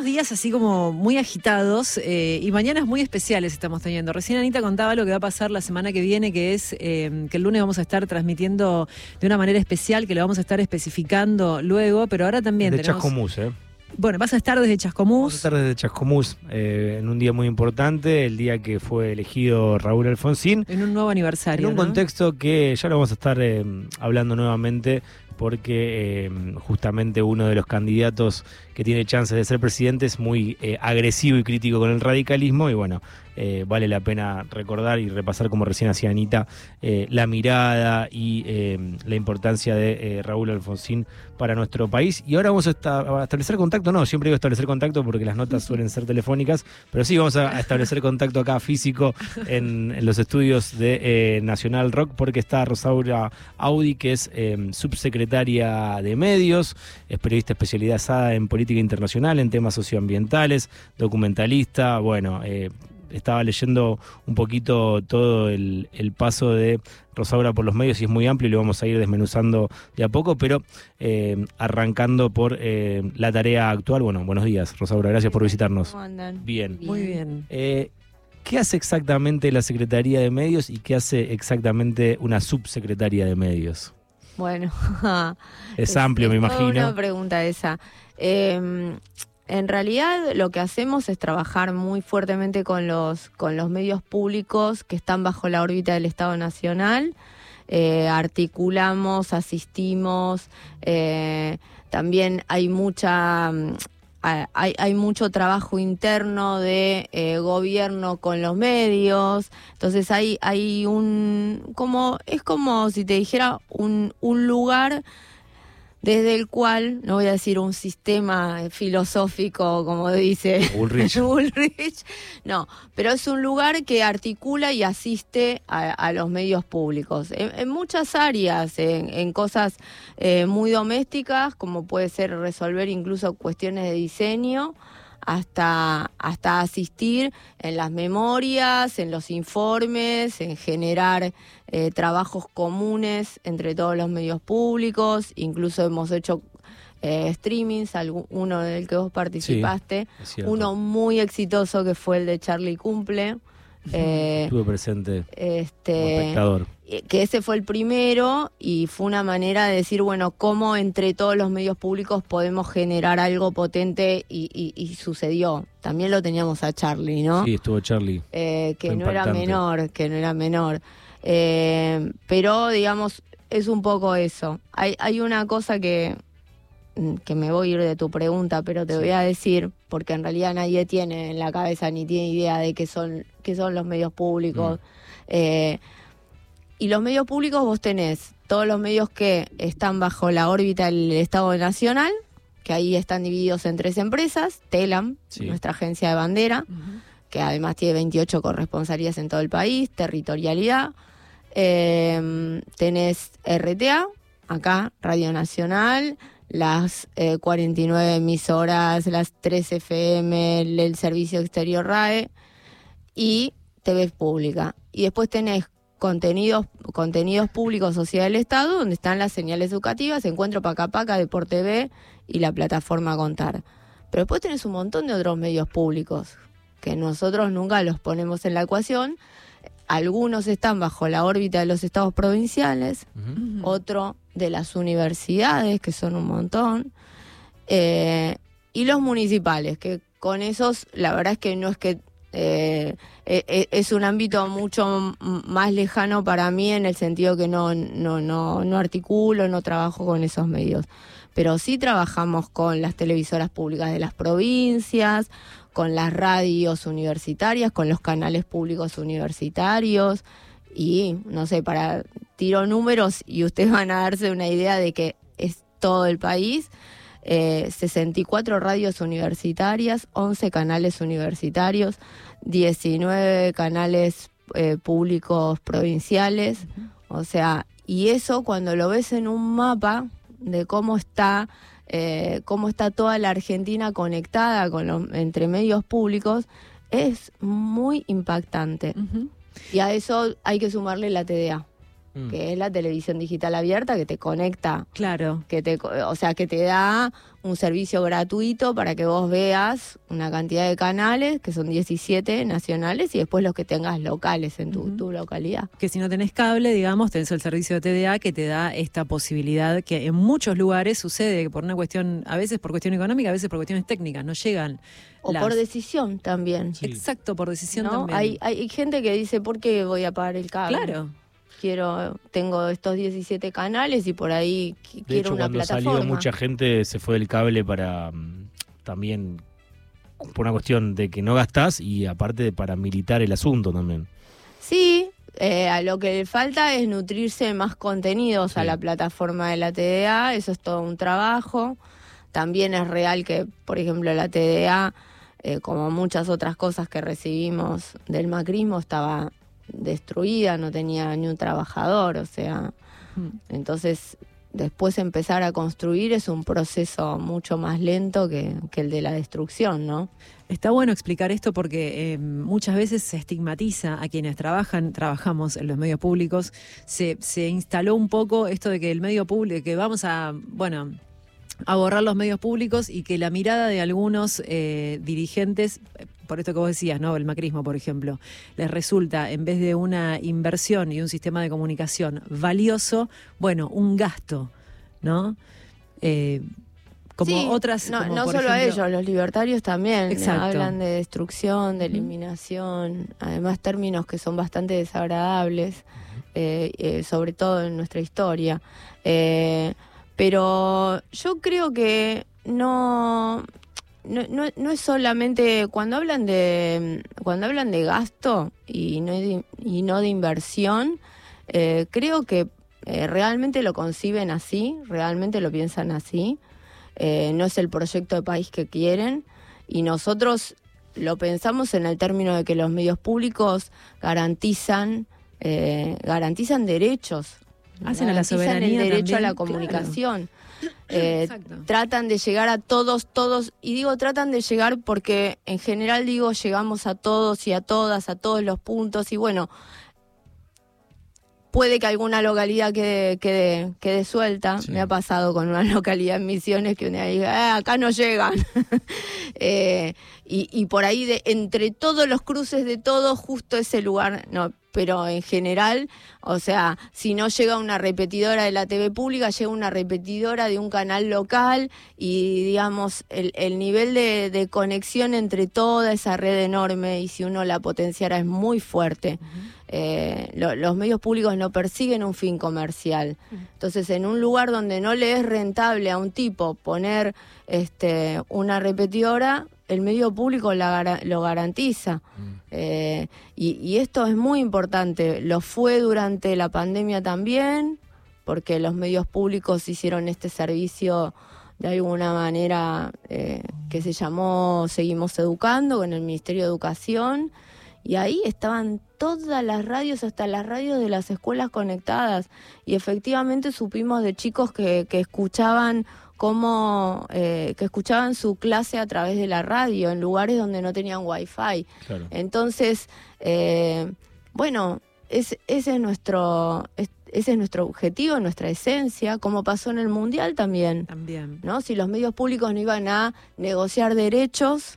unos días así como muy agitados eh, y mañanas muy especiales estamos teniendo. Recién Anita contaba lo que va a pasar la semana que viene, que es eh, que el lunes vamos a estar transmitiendo de una manera especial, que lo vamos a estar especificando luego, pero ahora también De tenemos... Chascomús, ¿eh? Bueno, vas a estar desde Vamos a Chascomús. estar desde Chascomús eh, en un día muy importante, el día que fue elegido Raúl Alfonsín. En un nuevo aniversario. En un ¿no? contexto que ya lo vamos a estar eh, hablando nuevamente porque eh, justamente uno de los candidatos que tiene chances de ser presidente es muy eh, agresivo y crítico con el radicalismo y bueno, eh, vale la pena recordar y repasar como recién hacía Anita eh, la mirada y eh, la importancia de Raúl Alfonsín para nuestro país. Y ahora vamos a, esta- a establecer contacto, no, siempre digo establecer contacto porque las notas suelen ser telefónicas, pero sí vamos a, establecer contacto acá físico en, en los estudios de Nacional Rock porque está Rosaura Audi, que es subsecretaria de medios, es periodista especializada en política internacional, en temas socioambientales, documentalista, bueno, estaba leyendo un poquito todo el, el paso de Rosaura por los medios y es muy amplio y lo vamos a ir desmenuzando de a poco, pero eh, arrancando por eh, la tarea actual. Bueno, buenos días, Rosaura, gracias por visitarnos. ¿Cómo andan? Bien. Muy bien. Eh, ¿Qué hace exactamente la Secretaría de Medios y qué hace exactamente una subsecretaría de medios? Bueno, Es amplio, me toda Una imagino. pregunta esa. Eh, en realidad lo que hacemos es trabajar muy fuertemente con los, con los medios públicos que están bajo la órbita del Estado Nacional. Eh, articulamos, asistimos, eh, también hay mucha... mm, Hay, hay mucho trabajo interno de eh, gobierno con los medios, entonces hay, hay un, como, es como si te dijera un, un lugar desde el cual, no voy a decir un sistema filosófico como dice Ulrich. Ulrich, no, pero es un lugar que articula y asiste a, a los medios públicos en, en muchas áreas, en, en cosas eh, muy domésticas, como puede ser resolver incluso cuestiones de diseño, hasta, hasta asistir en las memorias, en los informes, en generar eh, trabajos comunes entre todos los medios públicos, incluso hemos hecho eh, streamings, uno del que vos participaste, uno muy exitoso que fue el de Charlie Cumple. eh, Estuve presente como este, espectador. que ese fue el primero y fue una manera de decir, bueno, cómo entre todos los medios públicos podemos generar algo potente y, y- y sucedió. También lo teníamos a Charlie, ¿no? Sí, estuvo Charlie. Eh, que Fue no era menor, que no era menor. Eh, pero, digamos, es un poco eso. Hay, hay una cosa que, mm, que me voy a ir de tu pregunta, pero te Sí. voy a decir, porque en realidad nadie tiene en la cabeza ni tiene idea de qué son, qué son los medios públicos. Mm. Eh, y los medios públicos vos tenés todos los medios que están bajo la órbita del Estado Nacional, que ahí están divididos en tres empresas, TELAM, Sí. nuestra agencia de bandera, que además tiene 28 corresponsalías en todo el país, territorialidad. Eh, tenés RTA, acá, Radio Nacional, las eh, 49 emisoras, las 3 FM, el, Servicio Exterior RAE y TV Pública. Y después tenés contenidos, contenidos públicos, Sociedad del Estado, donde están las señales educativas, Encuentro Paca Paca, Deporte TV y la plataforma Contar. Pero después tenés un montón de otros medios públicos que nosotros nunca los ponemos en la ecuación. Algunos están bajo la órbita de los estados provinciales, Ujú. otro de las universidades, que son un montón, eh, y los municipales, que con esos, la verdad es que no es que eh, e- e- es un ámbito mucho más lejano para mí en el sentido que no, no, no, no articulo, no trabajo con esos medios. Pero sí trabajamos con las televisoras públicas de las provincias, con las radios universitarias, con los canales públicos universitarios y no sé, para tiro números y ustedes van a darse una idea de que es todo el país. eh, 64 radios universitarias, 11 canales universitarios, 19 canales eh, públicos provinciales. O sea, y eso cuando lo ves en un mapa de cómo está, eh, cómo está toda la Argentina conectada con los, entre medios públicos, es muy impactante. Y a eso hay que sumarle la TDA. Mm. que es la televisión digital abierta que te conecta, Claro. que te, o sea, que te da un servicio gratuito para que vos veas una cantidad de canales, que son 17 nacionales, y después los que tengas locales en tu, tu localidad. Que si no tenés cable, digamos, tenés el servicio de TDA que te da esta posibilidad que en muchos lugares sucede que por una cuestión, a veces por cuestión económica, a veces por cuestiones técnicas, no llegan. O las- por decisión también. Sí. Exacto, por decisión ¿no? también. Hay, hay gente que dice, ¿por qué voy a pagar el cable? Claro. Quiero, tengo estos 17 canales y por ahí qui- De quiero hecho, una cuando plataforma. salió mucha gente se fue del cable para mm, también por una cuestión de que no gastás y aparte para militar el asunto también. Sí, eh, a lo que le falta es nutrirse de más contenidos a la plataforma de la TDA, eso es todo un trabajo. También es real que, por ejemplo, la TDA, eh, como muchas otras cosas que recibimos del macrismo, estaba destruida, no tenía ni un trabajador, o sea, Mm. entonces después empezar a construir es un proceso mucho más lento que, que el de la destrucción, ¿no? Está bueno explicar esto porque eh, muchas veces se estigmatiza a quienes trabajan, trabajamos en los medios públicos, se, se instaló un poco esto de que el medio público, que vamos a, bueno, a borrar los medios públicos y que la mirada de algunos eh, dirigentes, por esto que vos decías, ¿no? El macrismo, por ejemplo, les resulta, en vez de una inversión y un sistema de comunicación valioso, bueno, un gasto, ¿no? Eh, como Sí, otras. No, como no por solo a ejemplo- ellos, los libertarios también eh, Exacto. hablan de destrucción, de eliminación, además términos que son bastante desagradables, eh, eh, sobre todo en nuestra historia. Eh, pero yo creo que no, no, no, no es solamente cuando hablan de cuando hablan de gasto y no de, y no de inversión, eh, creo que eh, realmente lo conciben así, realmente lo piensan así. Eh, no es el proyecto de país que quieren y nosotros lo pensamos en el término de que los medios públicos garantizan eh, garantizan derechos Hacen a la soberanía el derecho a la claro. Eh, Exacto. tratan de llegar a todos, todos, y digo tratan de llegar porque en general digo llegamos a todos y a todas, a todos los puntos, y bueno, puede que alguna localidad quede, quede, quede suelta. Sí. Me ha pasado con una localidad en Misiones que una diga, "Ah, acá no llegan. Eh, y, y por ahí, de, entre todos los cruces de todo, justo ese lugar, no. Pero en general, o sea, si no llega una repetidora de la TV pública, llega una repetidora de un canal local y, digamos, el, el nivel de, de conexión entre toda esa red enorme y si uno la potenciara es muy fuerte. Eh, lo- los medios públicos no persiguen un fin comercial. Entonces, en un lugar donde no le es rentable a un tipo poner este, una repetidora, el medio público la gara- lo garantiza. Eh, y, esto es muy importante. Lo fue durante la pandemia también, porque los medios públicos hicieron este servicio de alguna manera eh, que se llamó Seguimos Educando con el Ministerio de Educación. Y ahí estaban todas las radios, hasta las radios de las escuelas conectadas. Y efectivamente supimos de chicos que escuchaban cómo, eh, que escuchaban su clase a través de la radio en lugares donde no tenían wifi. Claro. Entonces, eh, bueno, es- ese es nuestro, es- ese es nuestro objetivo, nuestra esencia, como pasó en el mundial también. También. ¿no? Si los medios públicos no iban a negociar derechos,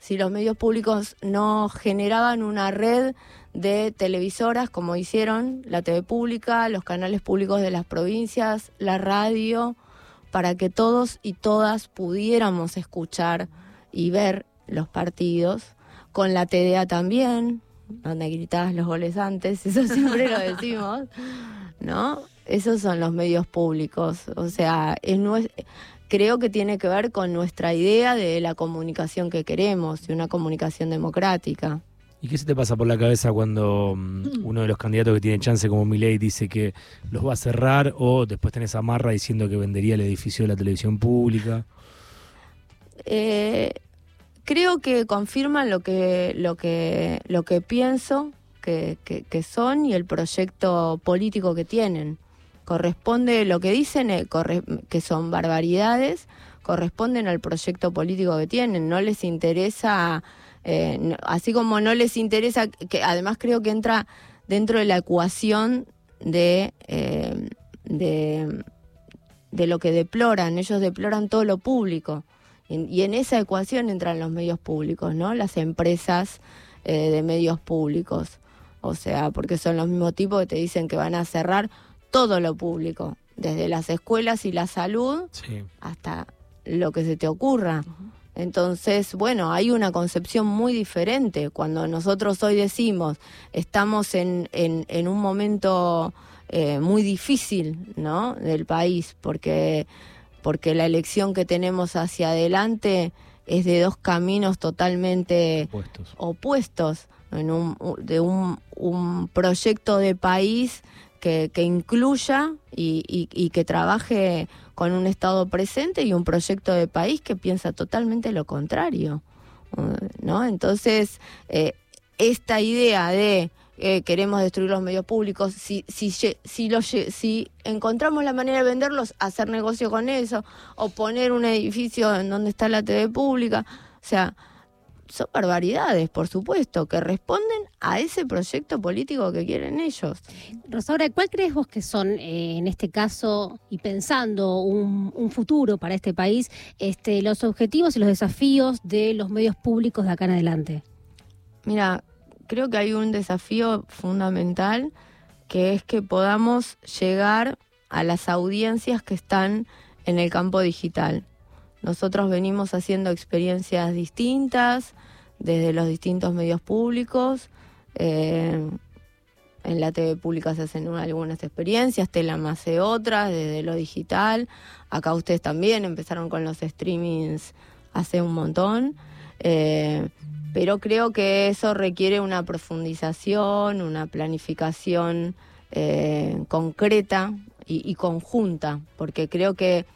si los medios públicos no generaban una red de televisoras como hicieron la TV pública, los canales públicos de las provincias, la radio, para que todos y todas pudiéramos escuchar y ver los partidos, con la TDA también, donde gritabas los goles antes, eso siempre lo decimos, ¿no? Esos son los medios públicos, o sea, es creo que tiene que ver con nuestra idea de la comunicación que queremos, de una comunicación democrática. ¿Y qué se te pasa por la cabeza cuando mm, uno de los candidatos que tiene chance como Milei dice que los va a cerrar o después tenés a Marra diciendo que vendería el edificio de la televisión pública? Eh, creo que confirman lo que, lo que, lo que pienso que, que- que son y el proyecto político que tienen. Corresponde, lo que dicen eh, que son barbaridades, corresponden al proyecto político que tienen. No les interesa, eh, no- así como no les interesa, que además creo que entra dentro de la ecuación de, eh, de, de lo que deploran. Ellos deploran todo lo público. Y, y en esa ecuación entran los medios públicos, ¿no? Las empresas eh, de medios públicos. O sea, porque son los mismos tipos que te dicen que van a cerrar todo lo público, desde las escuelas y la salud Sí. hasta lo que se te ocurra. Entonces, bueno, hay una concepción muy diferente. Cuando nosotros hoy decimos, estamos en, en, en un momento eh, muy difícil, ¿no? Del país, porque, porque la elección que tenemos hacia adelante es de dos caminos totalmente Puestos. opuestos en un, de un, un proyecto de país que, que incluya y, y- que trabaje con un Estado presente y un proyecto de país que piensa totalmente lo contrario. ¿no? Entonces, eh, esta idea de eh, queremos destruir los medios públicos, si, si, si, los si encontramos la manera de venderlos, hacer negocio con eso, o poner un edificio en donde está la TV pública, o sea, son barbaridades, por supuesto, que responden a ese proyecto político que quieren ellos. Rosaura, ¿cuál crees vos que son, eh, en este caso, y pensando un, un futuro para este país, este, los objetivos y los desafíos de los medios públicos de acá en adelante? Mira, creo que hay un desafío fundamental que es que podamos llegar a las audiencias que están en el campo digital. Nosotros venimos haciendo experiencias distintas desde los distintos medios públicos. eh, en la TV pública se hacen algunas experiencias, Telam hace otras, desde lo digital. Acá ustedes también empezaron con los streamings hace un montón. Eh, pero creo que eso requiere una profundización, una planificación eh, concreta y conjunta, porque creo que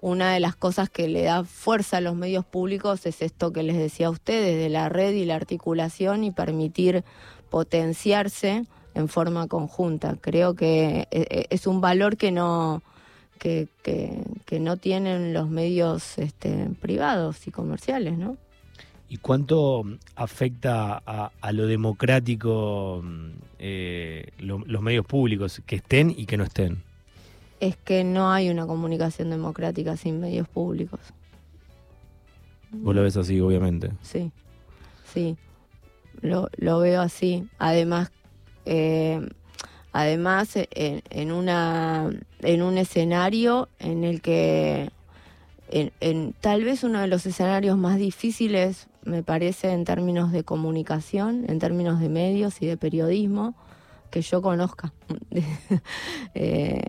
una de las cosas que le da fuerza a los medios públicos es esto que les decía a ustedes, de la red y la articulación y permitir potenciarse en forma conjunta. Creo que eh, eh, es un valor que no, que, no tienen los medios este, privados y comerciales, ¿no? ¿Y cuánto afecta a, lo democrático eh, lo- los medios públicos, que estén y que no estén? Es que no hay una comunicación democrática sin medios públicos. Vos lo ves así, obviamente. Sí, sí, lo, lo veo así. Además, eh, además eh, en, en una en un escenario en el que en, en tal vez uno de los escenarios más difíciles me parece en términos de comunicación, en términos de medios y de periodismo que yo conozca. Eh,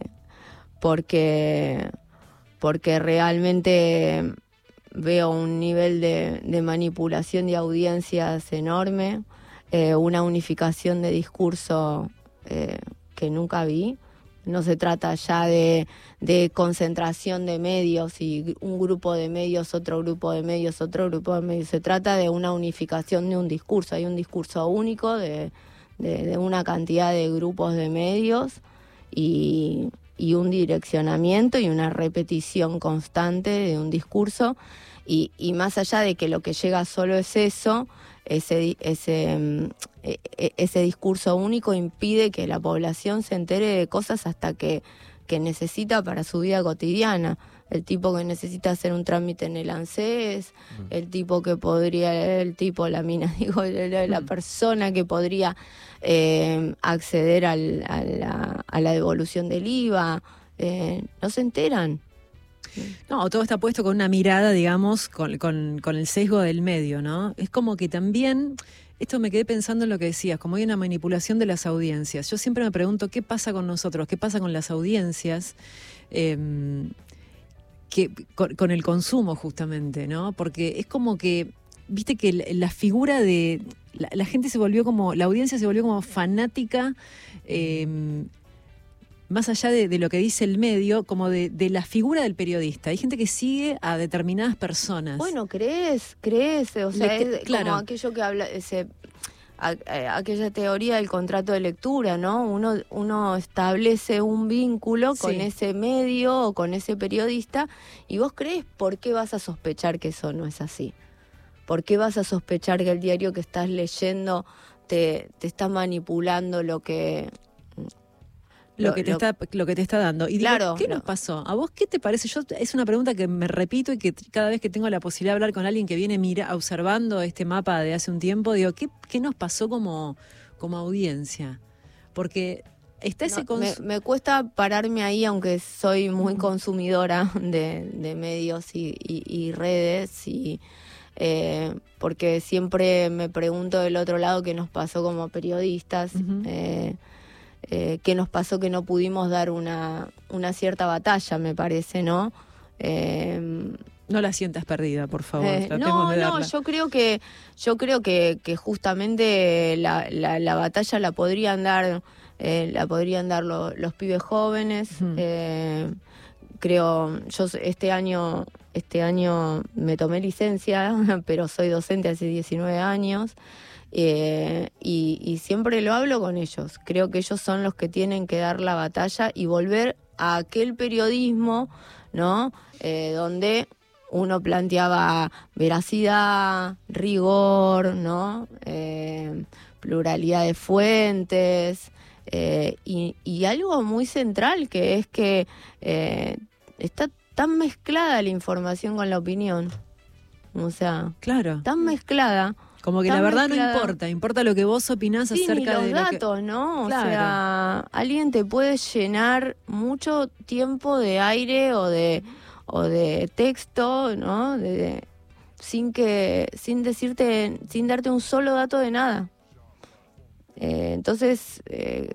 porque porque realmente veo un nivel de, manipulación de audiencias enorme, eh, una unificación de discurso eh, que nunca vi. No se trata ya de, de concentración de medios y un grupo de medios, otro grupo de medios, otro grupo de medios. Se trata de una unificación de un discurso. Hay un discurso único de, de- de una cantidad de grupos de medios y, y un direccionamiento y una repetición constante de un discurso. Y, y más allá de que lo que llega solo es eso, ese, ese, mm, e- e- ese discurso único impide que la población se entere de cosas hasta que, que necesita para su vida cotidiana. El tipo que necesita hacer un trámite en el ANSES, el tipo que podría, el tipo, la mina, digo, la, la persona que podría eh, acceder al- a, la, a la devolución del IVA, eh, no se enteran. No, todo está puesto con una mirada, digamos, con, con- con el sesgo del medio, ¿no? Es como que también, esto me quedé pensando en lo que decías, como hay una manipulación de las audiencias. Yo siempre me pregunto qué pasa con nosotros, qué pasa con las audiencias, eh, que, con, con el consumo justamente, ¿no? Porque es como que, viste que la, la figura de... La, la gente se volvió como, la audiencia se volvió como fanática. eh, más allá de, de lo que dice el medio, como de, de la figura del periodista. Hay gente que sigue a determinadas personas. Bueno, crees, crees, o sea, Le es claro. como aquello que habla, a- a- aquella teoría del contrato de lectura, ¿no? Uno, uno establece un vínculo con Sí. ese medio o con ese periodista y vos crees por qué vas a sospechar que eso no es así. ¿Por qué vas a sospechar que el diario que estás leyendo te, te está manipulando lo que... lo, que te está lo que te está dando. Y digo, Claro, ¿qué no. nos pasó? ¿A vos qué te parece? Yo es una pregunta que me repito y que cada vez que tengo la posibilidad de hablar con alguien que viene mira observando este mapa de hace un tiempo, digo, ¿qué, qué nos pasó como como audiencia? Porque está ese No, me, cuesta pararme ahí, aunque soy muy consumidora de, de medios y, y- y redes, y, eh, porque siempre me pregunto del otro lado qué nos pasó como periodistas, eh, eh, qué nos pasó que no pudimos dar una, una cierta batalla, me parece, ¿no? Eh, no la sientas perdida, por favor. eh, no, de no, yo creo que yo creo que, que justamente la, la, la batalla la podrían dar eh, la podrían dar lo- los pibes jóvenes. Eh, creo yo este año este año me tomé licencia, pero soy docente hace 19 años. Eh, y, y siempre lo hablo con ellos. Creo que ellos son los que tienen que dar la batalla y volver a aquel periodismo, ¿no? Eh, donde uno planteaba veracidad, rigor, ¿no? Eh, pluralidad de fuentes eh, y, y algo muy central que es que está tan mezclada la información con la opinión. O sea, Claro, tan mezclada. Como que la verdad no importa, importa lo que vos opinás Sí, acerca los de lo que... datos, ¿no? Claro. O sea, alguien te puede llenar mucho tiempo de aire o de o de texto, ¿no? De- de- sin que sin decirte sin darte un solo dato de nada. Eh, entonces eh,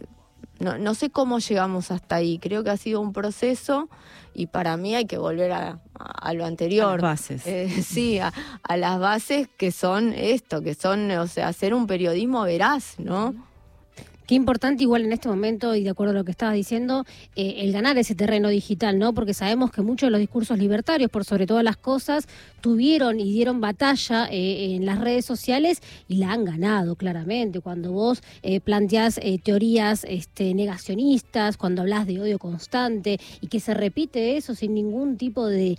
no, no sé cómo llegamos hasta ahí. Creo que ha sido un proceso y para mí hay que volver a, a- a lo a anterior. las bases. Eh, sí, a, a las bases que son esto, que son, o sea, hacer un periodismo veraz, ¿no? Qué importante igual en este momento, y de acuerdo a lo que estabas diciendo, eh, el ganar ese terreno digital, ¿no? Porque sabemos que muchos de los discursos libertarios, por sobre todas las cosas, tuvieron y dieron batalla eh, en las redes sociales y la han ganado claramente. Cuando vos eh, planteás eh, teorías este, negacionistas, cuando hablas de odio constante y que se repite eso sin ningún tipo de,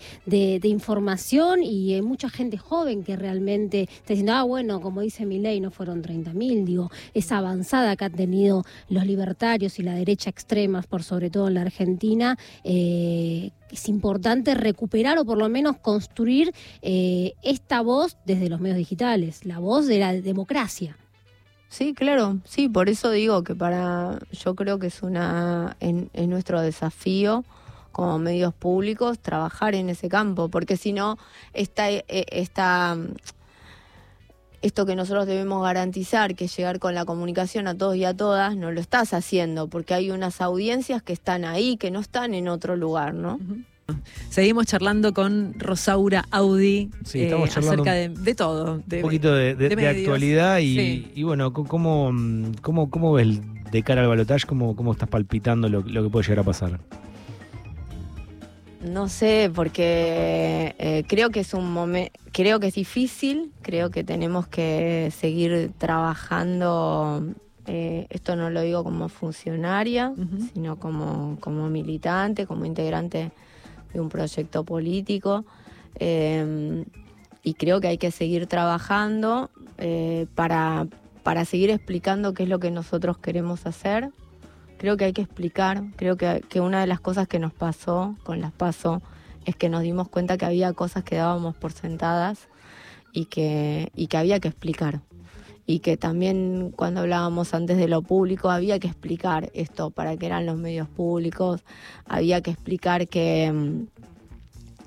información y hay mucha gente joven que realmente está diciendo, ah, bueno, como dice mi ley, no fueron 30.000, digo, esa avanzada que han tenido los libertarios y la derecha extrema, por sobre todo en la Argentina, eh, es importante recuperar o por lo menos construir eh, esta voz desde los medios digitales, la voz de la democracia. Sí, claro, sí, por eso digo que para, yo creo que es una, en, es nuestro desafío como medios públicos trabajar en ese campo, porque si no, esta, eh, esta, esto que nosotros debemos garantizar, que es llegar con la comunicación a todos y a todas, no lo estás haciendo, porque hay unas audiencias que están ahí, que no están en otro lugar, ¿no? Seguimos charlando con Rosaura Audi Sí, estamos charlando acerca de, de todo. de- un poquito de, de- de de medios. actualidad y, Sí. y bueno, ¿cómo, mm, cómo, cómo ves de cara al balotaje? ¿Cómo, ¿Cómo estás palpitando lo, lo que puede llegar a pasar? No sé, porque eh, creo que es un momento, creo que es difícil, creo que tenemos que seguir trabajando. eh, esto no lo digo como funcionaria, sino como, como militante, como integrante de un proyecto político. eh, y creo que hay que seguir trabajando eh, para, para seguir explicando qué es lo que nosotros queremos hacer. Creo que hay que explicar, creo que, una de las cosas que nos pasó con las PASO es que nos dimos cuenta que había cosas que dábamos por sentadas y que, y que había que explicar. Y que también cuando hablábamos antes de lo público había que explicar esto, para qué eran los medios públicos, había que explicar que,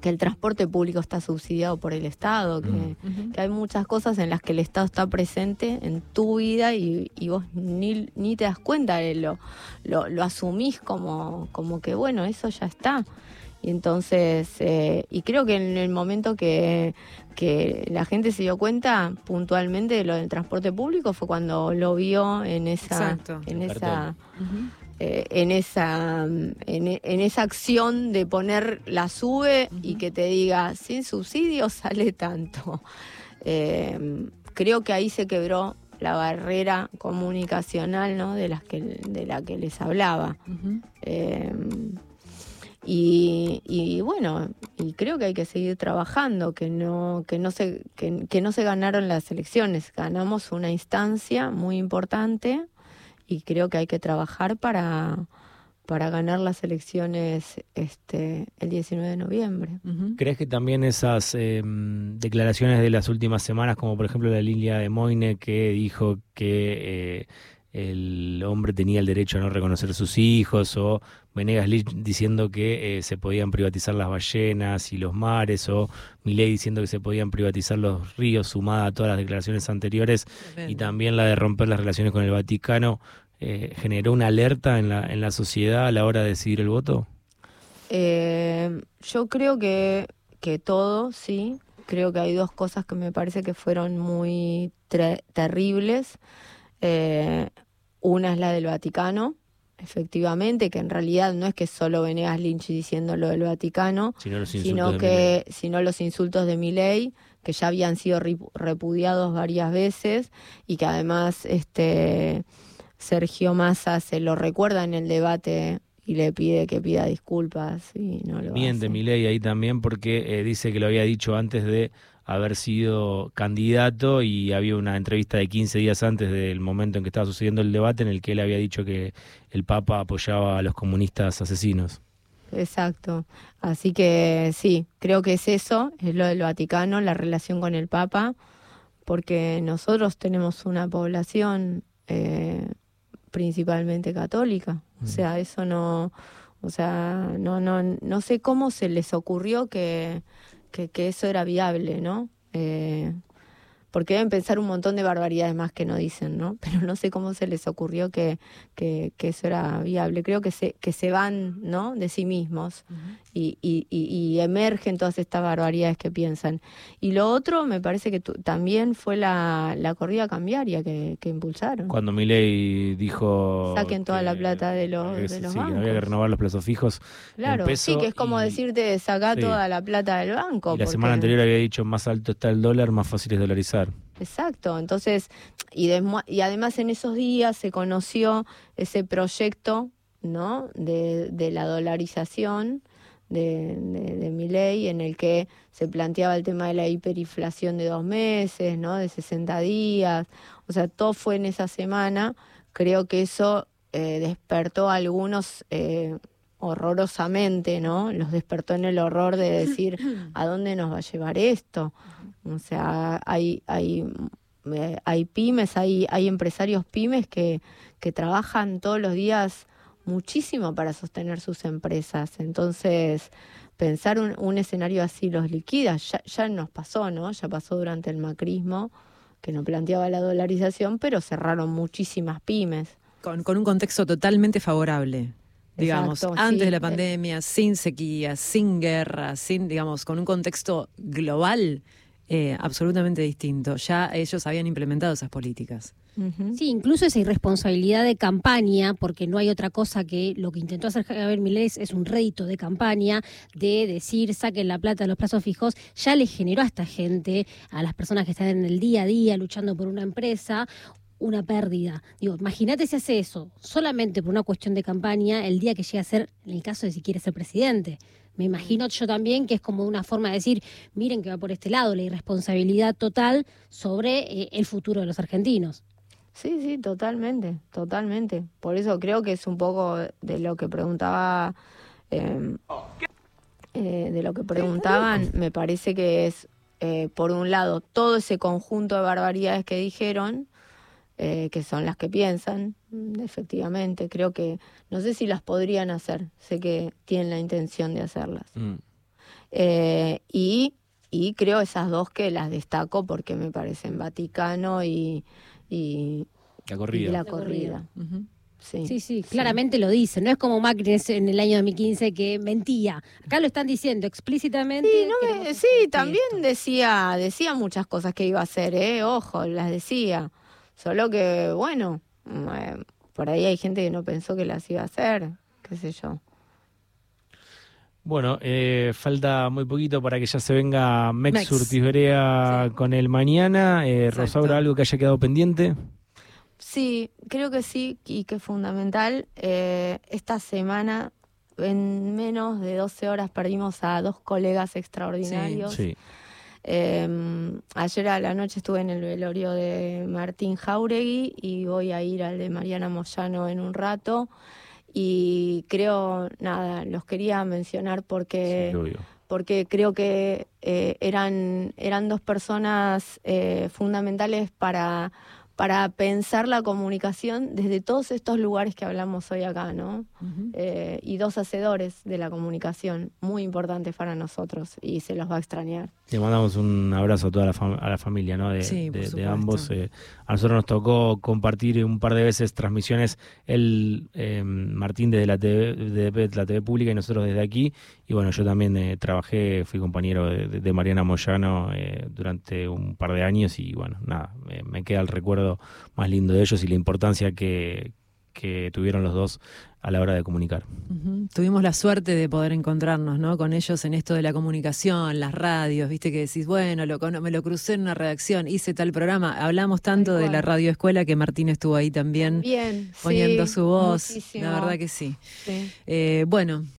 que el transporte público está subsidiado por el Estado, que, Mm. Que hay muchas cosas en las que el Estado está presente en tu vida y, y vos ni, ni te das cuenta, de lo, lo, lo asumís como, como que bueno, eso ya está. Y entonces, eh, y creo que en el momento que, que la gente se dio cuenta puntualmente de lo del transporte público fue cuando lo vio en esa, Exacto. en El esa. Eh, en esa en, e- en esa acción de poner la sube y que te diga sin subsidio sale tanto Eh, creo que ahí se quebró la barrera comunicacional ¿no? de las que de la que les hablaba. Eh, y, y bueno, y creo que hay que seguir trabajando, que no, que no se, que, que no se ganaron las elecciones, ganamos una instancia muy importante y creo que hay que trabajar para, para ganar las elecciones este, el 19 de noviembre. ¿Crees que también esas eh, declaraciones de las últimas semanas, como por ejemplo la línea de Moine que dijo que eh, el hombre tenía el derecho a no reconocer sus hijos, o Venegas Lich diciendo que eh, se podían privatizar las ballenas y los mares, o Milei diciendo que se podían privatizar los ríos, sumada a todas las declaraciones anteriores, y también la de romper las relaciones con el Vaticano, eh, generó una alerta en la, en la sociedad a la hora de decidir el voto? Eh, yo creo que, que todo, sí. Creo que hay dos cosas que me parece que fueron muy terribles. Eh, una es la del Vaticano, efectivamente, que en realidad no es que solo Venegas Lynch diciendo lo del Vaticano, Sino los insultos sino de que sino los insultos de Milei que ya habían sido repudiados varias veces y que además este Sergio Massa se lo recuerda en el debate y le pide que pida disculpas y no lo Miente hace. Milei ahí también porque eh, dice que lo había dicho antes de haber sido candidato y había una entrevista de 15 días antes del momento en que estaba sucediendo el debate en el que él había dicho que el Papa apoyaba a los comunistas asesinos. Exacto. Así que sí, creo que es eso, es lo del Vaticano, la relación con el Papa, porque nosotros tenemos una población eh, principalmente católica. O sea, eso no, o sea, no, no, no sé cómo se les ocurrió que, que, que eso era viable, ¿no? Eh, porque deben pensar un montón de barbaridades más que no dicen, ¿no? Pero no sé cómo se les ocurrió que, que, eso era viable. Creo que se, que se van, ¿no? De sí mismos y, y- y emergen todas estas barbaridades que piensan. Y lo otro me parece que tu- también fue la, la corrida cambiaria que, que impulsaron. Cuando Milei dijo Saquen toda que- la plata de los- que de sí, los que había que bancos. renovar los plazos fijos. Claro, sí, que es como y- decirte sacar sí. toda la plata del banco. Y la porque- semana anterior había dicho más alto está el dólar, más fácil es dolarizar. Exacto, entonces, y además en esos días se conoció ese proyecto, ¿no? De, de la dolarización de, de, de Milei, en el que se planteaba el tema de la hiperinflación de dos meses, ¿no? De 60 días, o sea, todo fue en esa semana. Creo que eso eh, despertó a algunos eh, horrorosamente, ¿no? Los despertó en el horror de decir, ¿a dónde nos va a llevar esto? O sea, hay, hay, eh, hay pymes, hay, hay empresarios pymes que, que trabajan todos los días muchísimo para sostener sus empresas. Entonces, pensar un, un escenario así los liquida, ya, ya nos pasó, ¿no? Ya pasó durante el macrismo, que no planteaba la dolarización, pero cerraron muchísimas pymes. Con, con un contexto totalmente favorable. Digamos, Exacto, antes sí. de la pandemia, sin sequía, sin guerra, sin, digamos, con un contexto global eh, absolutamente distinto. Ya ellos habían implementado esas políticas. Sí, incluso esa irresponsabilidad de campaña, porque no hay otra cosa que lo que intentó hacer Javier Milei es- es un rédito de campaña, de decir saquen la plata de los plazos fijos, ya le generó a esta gente, a las personas que están en el día a día luchando por una empresa, una pérdida. Digo, imagínate si hace eso solamente por una cuestión de campaña el día que llegue a ser, en el caso de si quiere ser presidente. Me imagino yo también que es como una forma de decir, miren que va por este lado, la irresponsabilidad total sobre eh, el futuro de los argentinos. Sí, sí, totalmente, totalmente. Por eso creo que es un poco de lo que preguntaba, eh, eh, de lo que preguntaban, me parece que es, eh, por un lado, todo ese conjunto de barbaridades que dijeron, eh, que son las que piensan, efectivamente, creo que, no sé si las podrían hacer, sé que tienen la intención de hacerlas. Mm. Eh, y, y creo esas dos que las destaco porque me parecen Vaticano y, y, La y corrida. la La corrida. Sí. Sí, sí, claramente lo dice. No es como Macri en el año 2015 que mentía. Acá lo están diciendo explícitamente. Sí, no me- esto. también decía, decía muchas cosas que iba a hacer, eh, ojo, las decía. Solo que, bueno, mm, eh, por ahí hay gente que no pensó que las iba a hacer, qué sé yo. Bueno, eh, falta muy poquito para que ya se venga Mex, Mex. Urtiz Berea Sí. con el mañana. Eh. Rosaura, ¿algo que haya quedado pendiente? Sí, creo que sí y que es fundamental. Eh, esta semana, en menos de 12 horas, perdimos a dos colegas extraordinarios. Sí. Eh, ayer a la noche estuve en el velorio de Martín Jauregui y voy a ir al de Mariana Moyano en un rato. Y creo, nada, los quería mencionar porque, Sí, porque creo que eh, eran, eran dos personas eh, fundamentales para, para pensar la comunicación desde todos estos lugares que hablamos hoy acá, ¿no? Eh, y dos hacedores de la comunicación, muy importantes para nosotros y se los va a extrañar. Le mandamos un abrazo a toda la, fam- a la familia ¿no? de, Sí, de- ambos. eh. a nosotros nos tocó compartir un par de veces transmisiones, el eh, Martín desde la TV, de la TV pública y nosotros desde aquí. Y bueno, yo también eh, trabajé, fui compañero de, de- de Mariana Moyano eh, durante un par de años y bueno, nada, me, me queda el recuerdo más lindo de ellos y la importancia que, que tuvieron los dos a la hora de comunicar. Tuvimos la suerte de poder encontrarnos ¿no? con ellos en esto de la comunicación, las radios, viste que decís, bueno, lo, me lo crucé en una redacción, hice tal programa. Hablamos tanto de la cual. radio escuela que Martín estuvo ahí también Bien, poniendo sí, su voz. muchísimo. La verdad que sí. Sí. Eh, bueno,